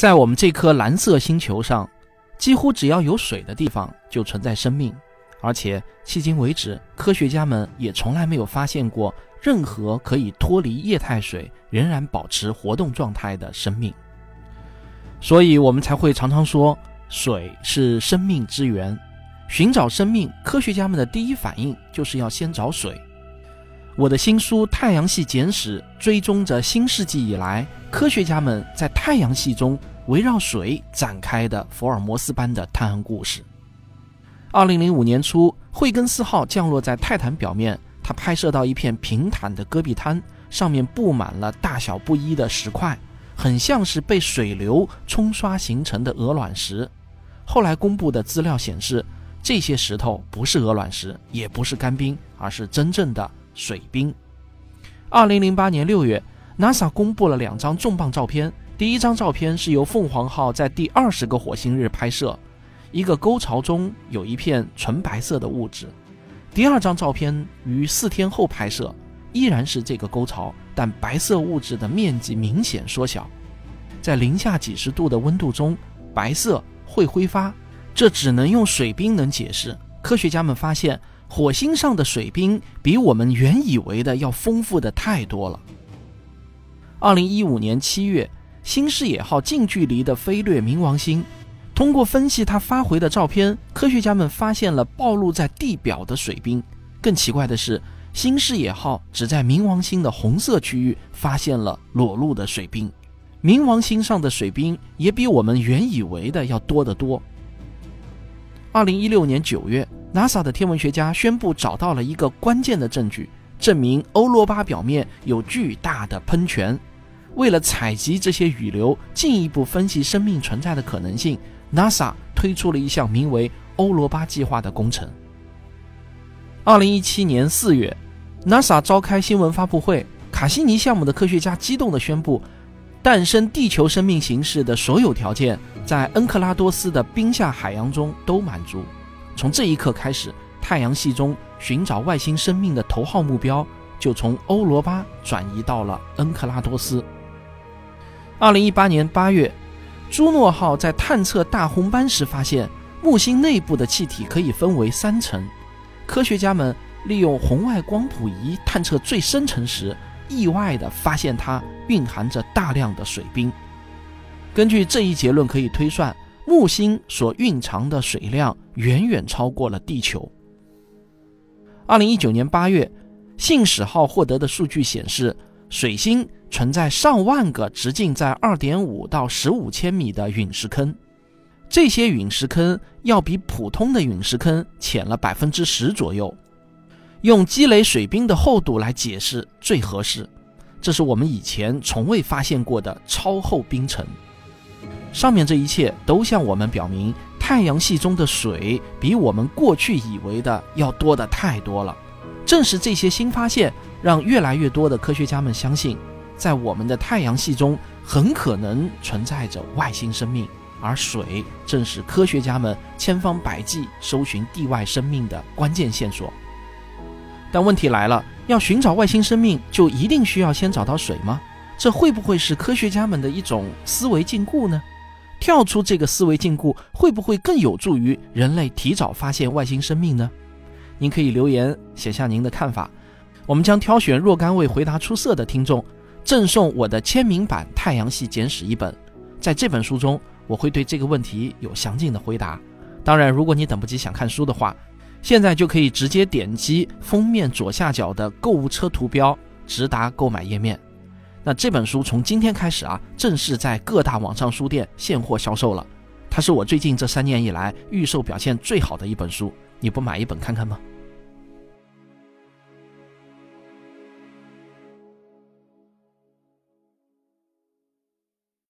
在我们这颗蓝色星球上，几乎只要有水的地方就存在生命，而且迄今为止，科学家们也从来没有发现过任何可以脱离液态水仍然保持活动状态的生命。所以，我们才会常常说，水是生命之源。寻找生命，科学家们的第一反应就是要先找水。我的新书《太阳系简史》追踪着新世纪以来科学家们在太阳系中围绕水展开的福尔摩斯般的探案故事。二零零五年初，惠根斯号降落在泰坦表面，它拍摄到一片平坦的戈壁滩，上面布满了大小不一的石块，很像是被水流冲刷形成的鹅卵石。后来公布的资料显示，这些石头不是鹅卵石，也不是干冰，而是真正的。水冰。二零零八年六月，NASA 公布了两张重磅照片。第一张照片是由凤凰号在第二十个火星日拍摄，一个沟槽中有一片纯白色的物质。第二张照片于四天后拍摄，依然是这个沟槽，但白色物质的面积明显缩小。在零下几十度的温度中，白色会挥发，这只能用水冰能解释。科学家们发现。火星上的水冰比我们原以为的要丰富的太多了。二零一五年七月，新视野号近距离的飞掠冥王星，通过分析它发回的照片，科学家们发现了暴露在地表的水冰。更奇怪的是，新视野号只在冥王星的红色区域发现了裸露的水冰，冥王星上的水冰也比我们原以为的要多得多。二零一六年九月。NASA 的天文学家宣布找到了一个关键的证据，证明欧罗巴表面有巨大的喷泉。为了采集这些雨流，进一步分析生命存在的可能性，NASA 推出了一项名为“欧罗巴计划”的工程。二零一七年四月，NASA 召开新闻发布会，卡西尼项目的科学家激动地宣布，诞生地球生命形式的所有条件在恩克拉多斯的冰下海洋中都满足。从这一刻开始，太阳系中寻找外星生命的头号目标就从欧罗巴转移到了恩克拉多斯。二零一八年八月，朱诺号在探测大红斑时发现，木星内部的气体可以分为三层。科学家们利用红外光谱仪探测最深层时，意外地发现它蕴含着大量的水冰。根据这一结论，可以推算。木星所蕴藏的水量远远超过了地球。二零一九年八月，信使号获得的数据显示，水星存在上万个直径在二点五到十五千米的陨石坑，这些陨石坑要比普通的陨石坑浅了百分之十左右。用积累水冰的厚度来解释最合适，这是我们以前从未发现过的超厚冰层。上面这一切都向我们表明，太阳系中的水比我们过去以为的要多的太多了。正是这些新发现，让越来越多的科学家们相信，在我们的太阳系中很可能存在着外星生命，而水正是科学家们千方百计搜寻地外生命的关键线索。但问题来了，要寻找外星生命，就一定需要先找到水吗？这会不会是科学家们的一种思维禁锢呢？跳出这个思维禁锢，会不会更有助于人类提早发现外星生命呢？您可以留言写下您的看法，我们将挑选若干位回答出色的听众，赠送我的签名版《太阳系简史》一本。在这本书中，我会对这个问题有详尽的回答。当然，如果你等不及想看书的话，现在就可以直接点击封面左下角的购物车图标，直达购买页面。那这本书从今天开始啊，正式在各大网上书店现货销售了。它是我最近这三年以来预售表现最好的一本书，你不买一本看看吗？